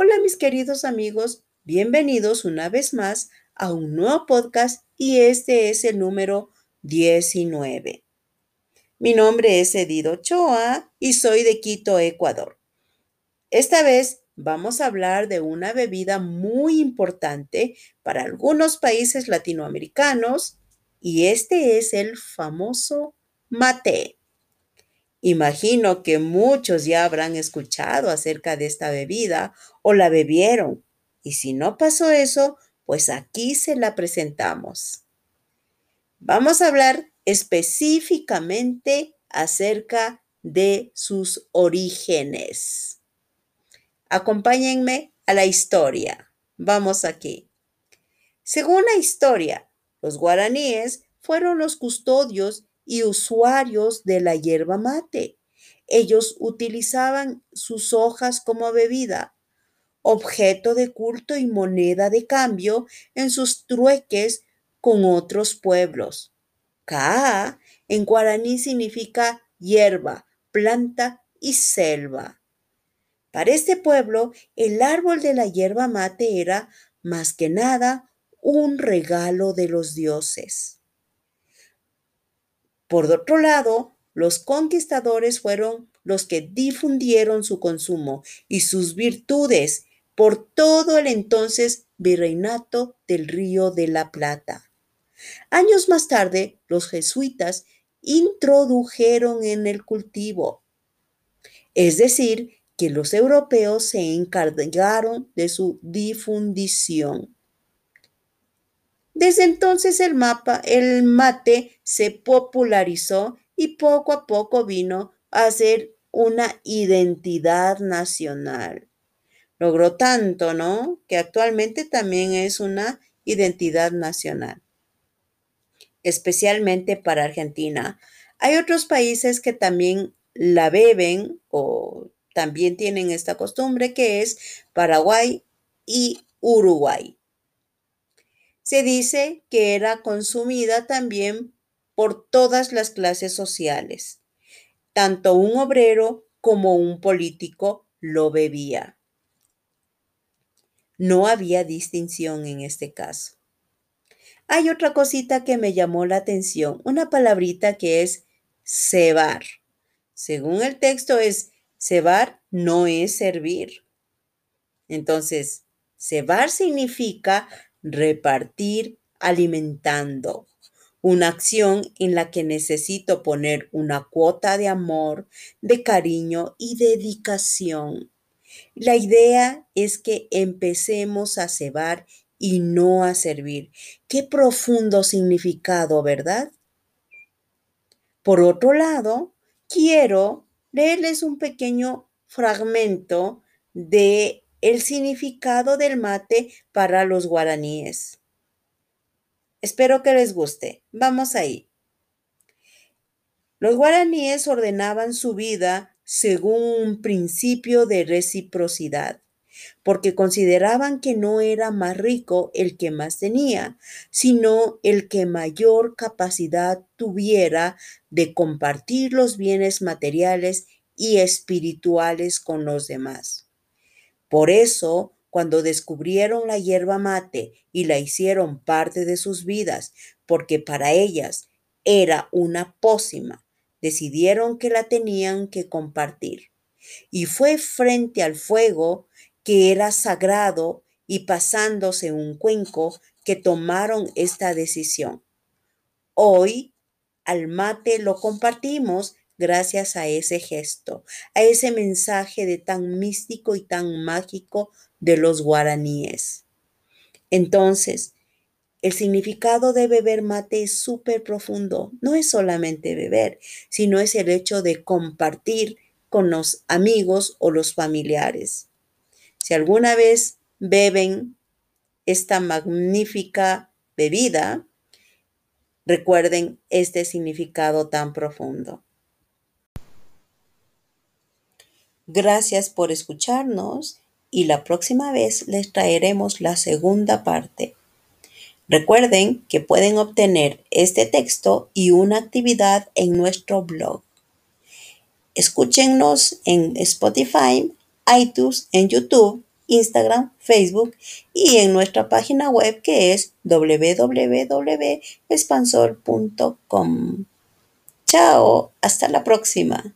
Hola mis queridos amigos, bienvenidos una vez más a un nuevo podcast y este es el número 19. Mi nombre es Edido Ochoa y soy de Quito, Ecuador. Esta vez vamos a hablar de una bebida muy importante para algunos países latinoamericanos y este es el famoso mate. Imagino que muchos ya habrán escuchado acerca de esta bebida o la bebieron. Y si no pasó eso, pues aquí se la presentamos. Vamos a hablar específicamente acerca de sus orígenes. Acompáñenme a la historia. Vamos aquí. Según la historia, los guaraníes fueron los custodios y usuarios de la hierba mate. Ellos utilizaban sus hojas como bebida, objeto de culto y moneda de cambio en sus trueques con otros pueblos. Ka en guaraní significa hierba, planta y selva. Para este pueblo, el árbol de la hierba mate era, más que nada, un regalo de los dioses. Por otro lado, los conquistadores fueron los que difundieron su consumo y sus virtudes por todo el entonces virreinato del Río de la Plata. Años más tarde, los jesuitas introdujeron en el cultivo, es decir, que los europeos se encargaron de su difundición. Desde entonces el mapa, el mate se popularizó y poco a poco vino a ser una identidad nacional. Logró tanto, ¿no? Que actualmente también es una identidad nacional, especialmente para Argentina. Hay otros países que también la beben o también tienen esta costumbre que es Paraguay y Uruguay. Se dice que era consumida también por todas las clases sociales. Tanto un obrero como un político lo bebía. No había distinción en este caso. Hay otra cosita que me llamó la atención, una palabrita que es cebar. Según el texto es cebar no es servir. Entonces, cebar significa repartir alimentando. Una acción en la que necesito poner una cuota de amor, de cariño y dedicación. La idea es que empecemos a cebar y no a servir. Qué profundo significado, ¿verdad? Por otro lado, quiero leerles un pequeño fragmento de el significado del mate para los guaraníes. Espero que les guste. Vamos ahí. Los guaraníes ordenaban su vida según un principio de reciprocidad, porque consideraban que no era más rico el que más tenía, sino el que mayor capacidad tuviera de compartir los bienes materiales y espirituales con los demás. Por eso, cuando descubrieron la hierba mate y la hicieron parte de sus vidas, porque para ellas era una pócima, decidieron que la tenían que compartir. Y fue frente al fuego que era sagrado y pasándose un cuenco que tomaron esta decisión. Hoy al mate lo compartimos gracias a ese gesto, a ese mensaje de tan místico y tan mágico de los guaraníes. Entonces, el significado de beber mate es súper profundo. No es solamente beber, sino es el hecho de compartir con los amigos o los familiares. Si alguna vez beben esta magnífica bebida, recuerden este significado tan profundo. Gracias por escucharnos y la próxima vez les traeremos la segunda parte. Recuerden que pueden obtener este texto y una actividad en nuestro blog. Escúchenos en Spotify, iTunes, en YouTube Instagram, Facebook y en nuestra página web que es www.expansor.com. Chao, hasta la próxima.